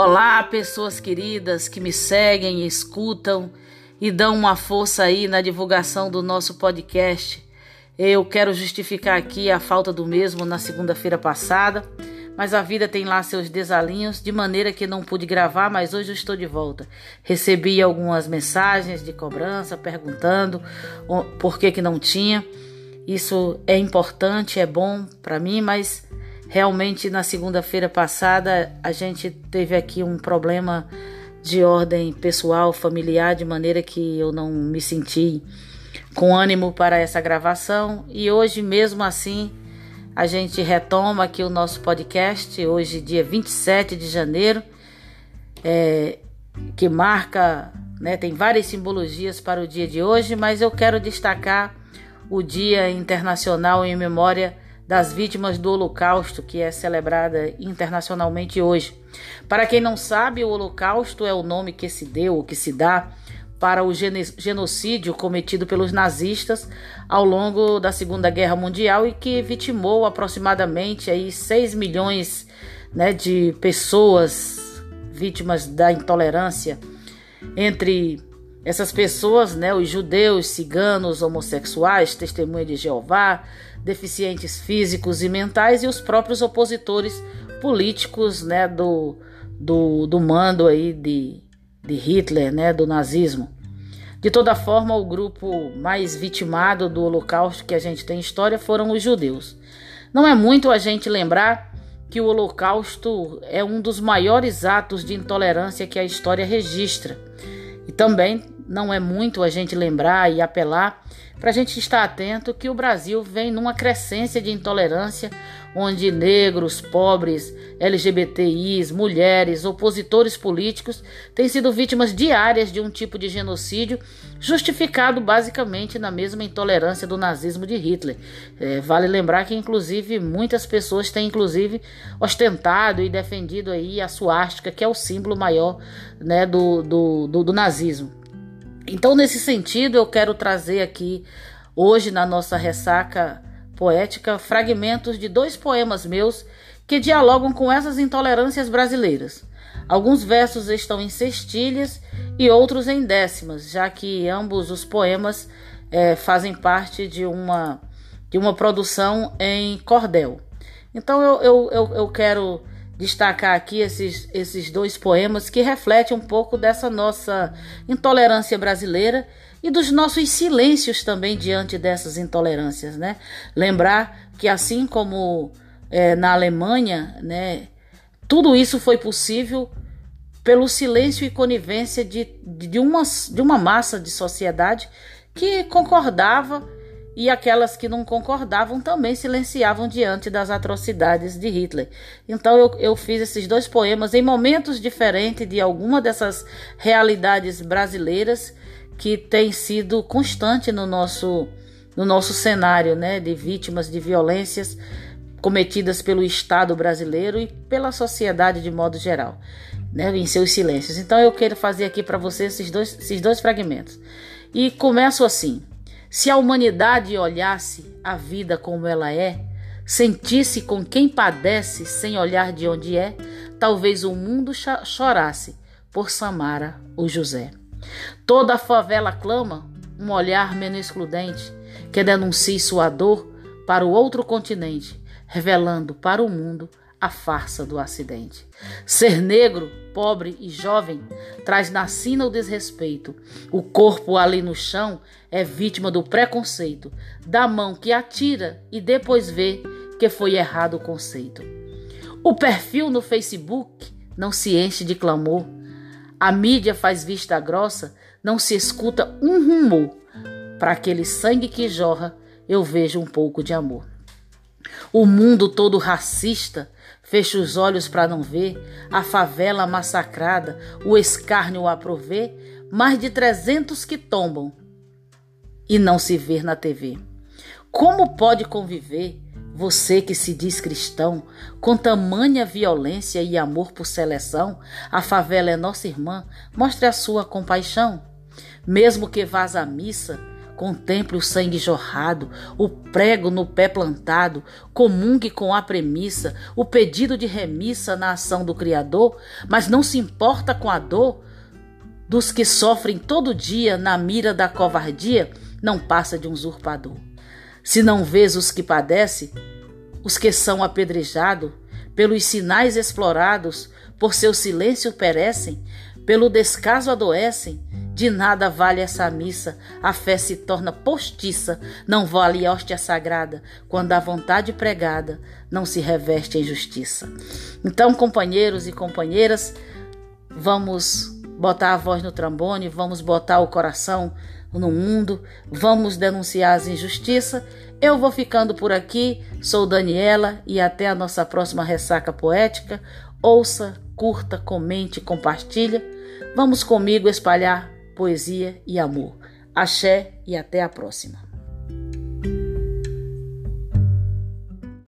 Olá, pessoas queridas que me seguem, escutam e dão uma força aí na divulgação do nosso podcast. Eu quero justificar aqui a falta do mesmo na segunda-feira passada, mas a vida tem lá seus desalinhos, de maneira que não pude gravar, mas hoje eu estou de volta. Recebi algumas mensagens de cobrança perguntando por que que não tinha. Isso é importante, é bom para mim, mas realmente na segunda-feira passada a gente teve aqui um problema de ordem pessoal, familiar, de maneira que eu não me senti com ânimo para essa gravação. E hoje mesmo assim a gente retoma aqui o nosso podcast, hoje dia 27 de janeiro, é, que marca, né, tem várias simbologias para o dia de hoje, mas eu quero destacar o Dia Internacional em Memória das Vítimas do Holocausto, que é celebrada internacionalmente hoje. Para quem não sabe, o Holocausto é o nome que se deu, que se dá para o genocídio cometido pelos nazistas ao longo da Segunda Guerra Mundial e que vitimou aproximadamente aí 6 milhões né, de pessoas vítimas da intolerância entre essas pessoas, né, os judeus, ciganos, homossexuais, testemunha de Jeová, deficientes físicos e mentais e os próprios opositores políticos, né, do, do, do mando aí de, de Hitler, né, do nazismo. De toda forma, o grupo mais vitimado do Holocausto que a gente tem história foram os judeus. Não é muito a gente lembrar que o Holocausto é um dos maiores atos de intolerância que a história registra. E também não é muito a gente lembrar e apelar para a gente estar atento que o Brasil vem numa crescência de intolerância, onde negros, pobres, LGBTIs, mulheres, opositores políticos têm sido vítimas diárias de um tipo de genocídio justificado basicamente na mesma intolerância do nazismo de Hitler. É, vale lembrar que, inclusive, muitas pessoas têm, inclusive, ostentado e defendido aí a suástica, que é o símbolo maior né, do, do, do, do nazismo. Então, nesse sentido, eu quero trazer aqui, hoje, na nossa ressaca poética, fragmentos de dois poemas meus que dialogam com essas intolerâncias brasileiras. Alguns versos estão em sextilhas e outros em décimas, já que ambos os poemas é, fazem parte de uma, de uma produção em cordel. Então eu, eu, eu, eu quero destacar aqui esses, esses dois poemas que refletem um pouco dessa nossa intolerância brasileira e dos nossos silêncios também diante dessas intolerâncias, né? Lembrar que assim como é, na Alemanha, né, tudo isso foi possível pelo silêncio e conivência de, de, uma, de uma massa de sociedade que concordava e aquelas que não concordavam também silenciavam diante das atrocidades de Hitler. Então eu, eu fiz esses dois poemas em momentos diferentes de alguma dessas realidades brasileiras que tem sido constante no nosso, no nosso cenário né, de vítimas de violências cometidas pelo Estado brasileiro e pela sociedade de modo geral, né, em seus silêncios. Então eu quero fazer aqui para você esses dois, esses dois fragmentos. E começo assim. Se a humanidade olhasse a vida como ela é, sentisse com quem padece sem olhar de onde é, talvez o mundo chorasse por Samara ou José. Toda a favela clama um olhar menos excludente que denuncie sua dor para o outro continente, revelando para o mundo a farsa do acidente. Ser negro, pobre e jovem traz na sina o desrespeito. O corpo ali no chão é vítima do preconceito, da mão que atira e depois vê que foi errado o conceito. O perfil no Facebook não se enche de clamor. A mídia faz vista grossa, não se escuta um rumor. Para aquele sangue que jorra, eu vejo um pouco de amor. O mundo todo racista fecha os olhos para não ver a favela massacrada, o escárnio a prover, mais de trezentos que tombam e não se ver na TV. Como pode conviver você que se diz cristão com tamanha violência e amor por seleção? A favela é nossa irmã, mostre a sua compaixão. Mesmo que vás à missa, Contemple o sangue jorrado, o prego no pé plantado, comungue com a premissa, o pedido de remissa na ação do Criador, mas não se importa com a dor dos que sofrem todo dia na mira da covardia, não passa de um usurpador. Se não vês os que padecem, os que são apedrejados, pelos sinais explorados, por seu silêncio perecem, pelo descaso adoecem, de nada vale essa missa, a fé se torna postiça, não vale a hóstia sagrada, quando a vontade pregada não se reveste em justiça. Então, companheiros e companheiras, vamos botar a voz no trombone, vamos botar o coração no mundo, vamos denunciar as injustiças. Eu vou ficando por aqui, sou Daniela e até a nossa próxima ressaca poética. Ouça, curta, comente, compartilha. Vamos comigo espalhar poesia e amor. Axé e até a próxima.